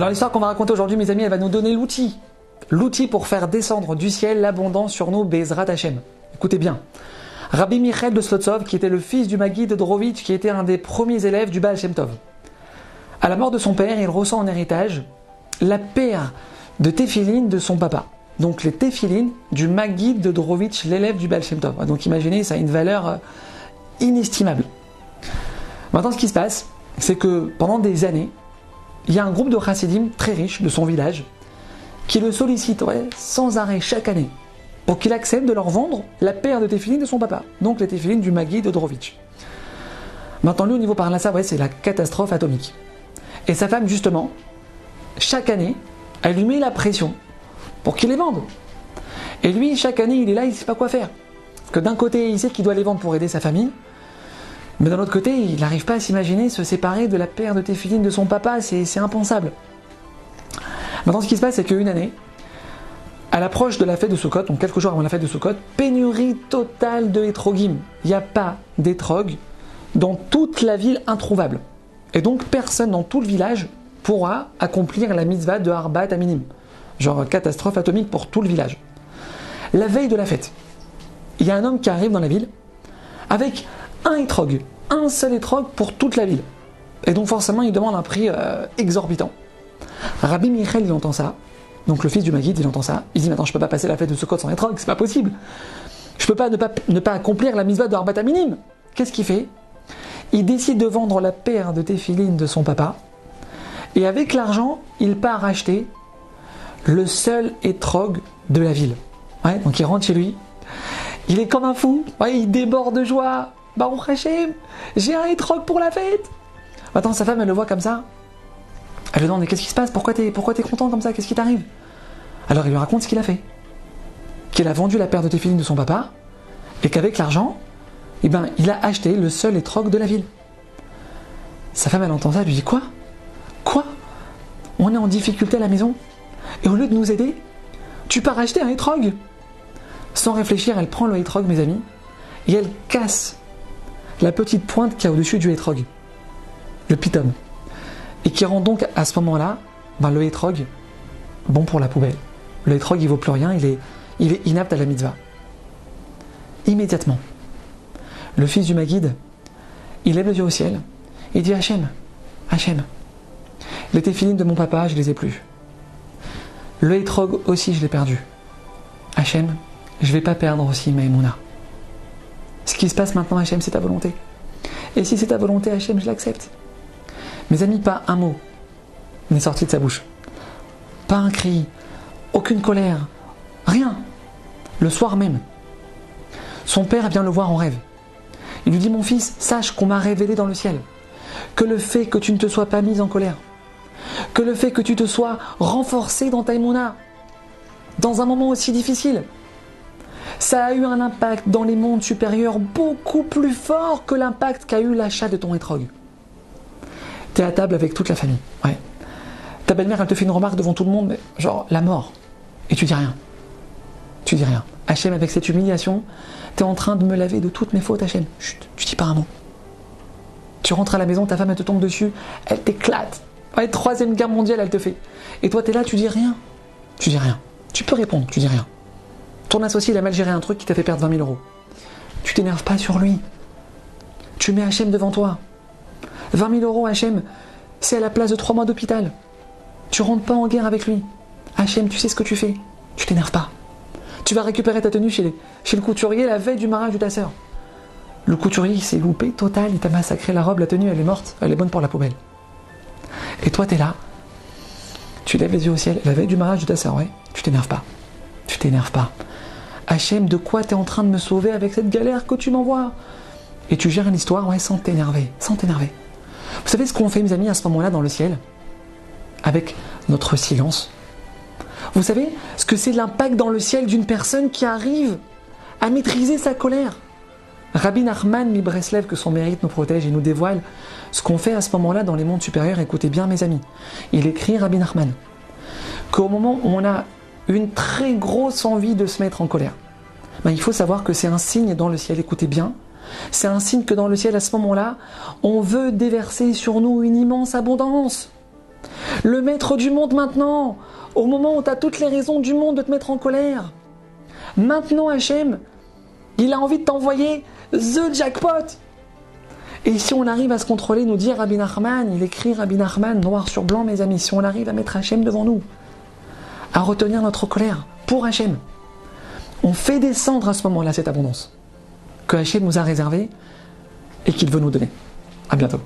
Alors l'histoire qu'on va raconter aujourd'hui, mes amis, elle va nous donner l'outil. L'outil pour faire descendre du ciel l'abondance sur nous, Bezrat Hashem. Écoutez bien. Rabbi Michael de Slotsov, qui était le fils du Magui de Drovitch, qui était un des premiers élèves du Baal Shem Tov. À la mort de son père, il ressent en héritage la paire de téphilines de son papa. Donc les téphilines du Magui de Drovitch, l'élève du Baal Shem Tov. Donc imaginez, ça a une valeur euh, inestimable. Maintenant, ce qui se passe, c'est que pendant des années, il y a un groupe de chassidim très riche de son village qui le sollicite sans arrêt chaque année pour qu'il accepte de leur vendre la paire de téphilines de son papa, donc les téphilines du Magui de Drovitch. Maintenant, lui, au niveau parnassa, ouais, c'est la catastrophe atomique. Et sa femme, justement, chaque année, elle lui met la pression pour qu'il les vende. Et lui, chaque année, il est là, il ne sait pas quoi faire. Que d'un côté, il sait qu'il doit les vendre pour aider sa famille, mais d'un autre côté, il n'arrive pas à s'imaginer se séparer de la paire de téphilines de son papa, c'est impensable. Maintenant, ce qui se passe, c'est qu'une année, à l'approche de la fête de Sukkot, donc quelques jours avant la fête de Sukkot, pénurie totale de hétrogim. Il n'y a pas d'étrog dans toute la ville introuvable. Et donc, personne dans tout le village pourra accomplir la mitzvah de Harbat à minimum. Genre catastrophe atomique pour tout le village. La veille de la fête, il y a un homme qui arrive dans la ville avec un étrog, un seul étrog pour toute la ville. Et donc forcément, il demande un prix euh, exorbitant. Rabbi Michel, il entend ça. Donc le fils du Maguide, il entend ça. Il dit Maintenant, je peux pas passer la fête de Sukkot sans étrog, c'est pas possible. Je peux pas ne pas, ne pas accomplir la mitzvah de Arbat minime. Qu'est-ce qu'il fait? Il décide de vendre la paire de téphilines de son papa. Et avec l'argent, il part acheter le seul étrog de la ville. Ouais, donc il rentre chez lui. Il est comme un fou. Il déborde de joie. Baruch Hashem, j'ai un étrog pour la fête. Maintenant, sa femme, elle le voit comme ça. Elle lui demande, qu'est-ce qui se passe? Pourquoi t'es pourquoi es content comme ça? Qu'est-ce qui t'arrive? Alors il lui raconte ce qu'il a fait. Qu'il a vendu la paire de téphilines de son papa, et qu'avec l'argent, eh ben, il a acheté le seul étrog de la ville. Sa femme, elle entend ça, elle lui dit, quoi? Quoi? On est en difficulté à la maison, et au lieu de nous aider, tu pars acheter un étrog Sans réfléchir, elle prend le étrog, mes amis, et elle casse la petite pointe qu'il y a au-dessus du hétrog, le pitum, et qui rend donc à ce moment-là ben, le hétrog bon pour la poubelle. Le hétrog il vaut plus rien, il est, il est inapte à la mitzvah. Immédiatement, le fils du Maguide, il lève les yeux au ciel et dit Hachem, Hachem, les téphilines de mon papa, je les ai plus. Le hétrog aussi, je l'ai perdu. Hachem, je vais pas perdre aussi Maïmouna. Ce qui se passe maintenant, Hachem, c'est ta volonté. Et si c'est ta volonté, Hachem, je l'accepte. Mes amis, pas un mot n'est sorti de sa bouche. Pas un cri, aucune colère, rien. Le soir même, son père vient le voir en rêve. Il lui dit Mon fils, sache qu'on m'a révélé dans le ciel que le fait que tu ne te sois pas mis en colère, que le fait que tu te sois renforcé dans ta émouna, dans un moment aussi difficile, ça a eu un impact dans les mondes supérieurs beaucoup plus fort que l'impact qu'a eu l'achat de ton étrog. Tu es à table avec toute la famille, ouais. Ta belle-mère, elle te fait une remarque devant tout le monde, genre la mort. Et tu dis rien. Tu dis rien. Hachem, avec cette humiliation, tu es en train de me laver de toutes mes fautes, Hachem. Chut, tu dis pas un mot. Tu rentres à la maison, ta femme, elle te tombe dessus, elle t'éclate. Troisième guerre mondiale, elle te fait. Et toi, tu es là, tu dis rien. Tu dis rien. Tu peux répondre, tu dis rien. Ton associé, il a mal géré un truc qui t'a fait perdre 20 000 euros. Tu t'énerves pas sur lui. Tu mets HM devant toi. 20 000 euros, HM, c'est à la place de 3 mois d'hôpital. Tu rentres pas en guerre avec lui. HM, tu sais ce que tu fais. Tu t'énerves pas. Tu vas récupérer ta tenue chez, le couturier la veille du mariage de ta sœur. Le couturier, il s'est loupé total, il t'a massacré la robe, la tenue, elle est morte, elle est bonne pour la poubelle. Et toi, tu es là, tu lèves les yeux au ciel, la veille du mariage de ta sœur, ouais, tu t'énerves pas. Tu t'énerves pas. Hachem, de quoi tu es en train de me sauver avec cette galère que tu m'envoies? Et tu gères une histoire, ouais, sans t'énerver, sans t'énerver. Vous savez ce qu'on fait, mes amis, à ce moment-là dans le ciel? Avec notre silence. Vous savez ce que c'est l'impact dans le ciel d'une personne qui arrive à maîtriser sa colère? Rabbi Nachman Libreslev, que son mérite nous protège et nous dévoile ce qu'on fait à ce moment-là dans les mondes supérieurs. Écoutez bien, mes amis. Il écrit, Rabbi Nachman, qu'au moment où on a une très grosse envie de se mettre en colère. Ben, il faut savoir que c'est un signe dans le ciel, écoutez bien, c'est un signe que dans le ciel, à ce moment-là, on veut déverser sur nous une immense abondance. Le maître du monde maintenant, au moment où tu as toutes les raisons du monde de te mettre en colère. Maintenant, Hachem, il a envie de t'envoyer The Jackpot. Et si on arrive à se contrôler, nous dire Rabbi Nachman, il écrit Rabbi Nachman noir sur blanc, mes amis, si on arrive à mettre Hachem devant nous, à retenir notre colère pour Hachem, on fait descendre à ce moment-là cette abondance que Hachem nous a réservée et qu'il veut nous donner. À bientôt.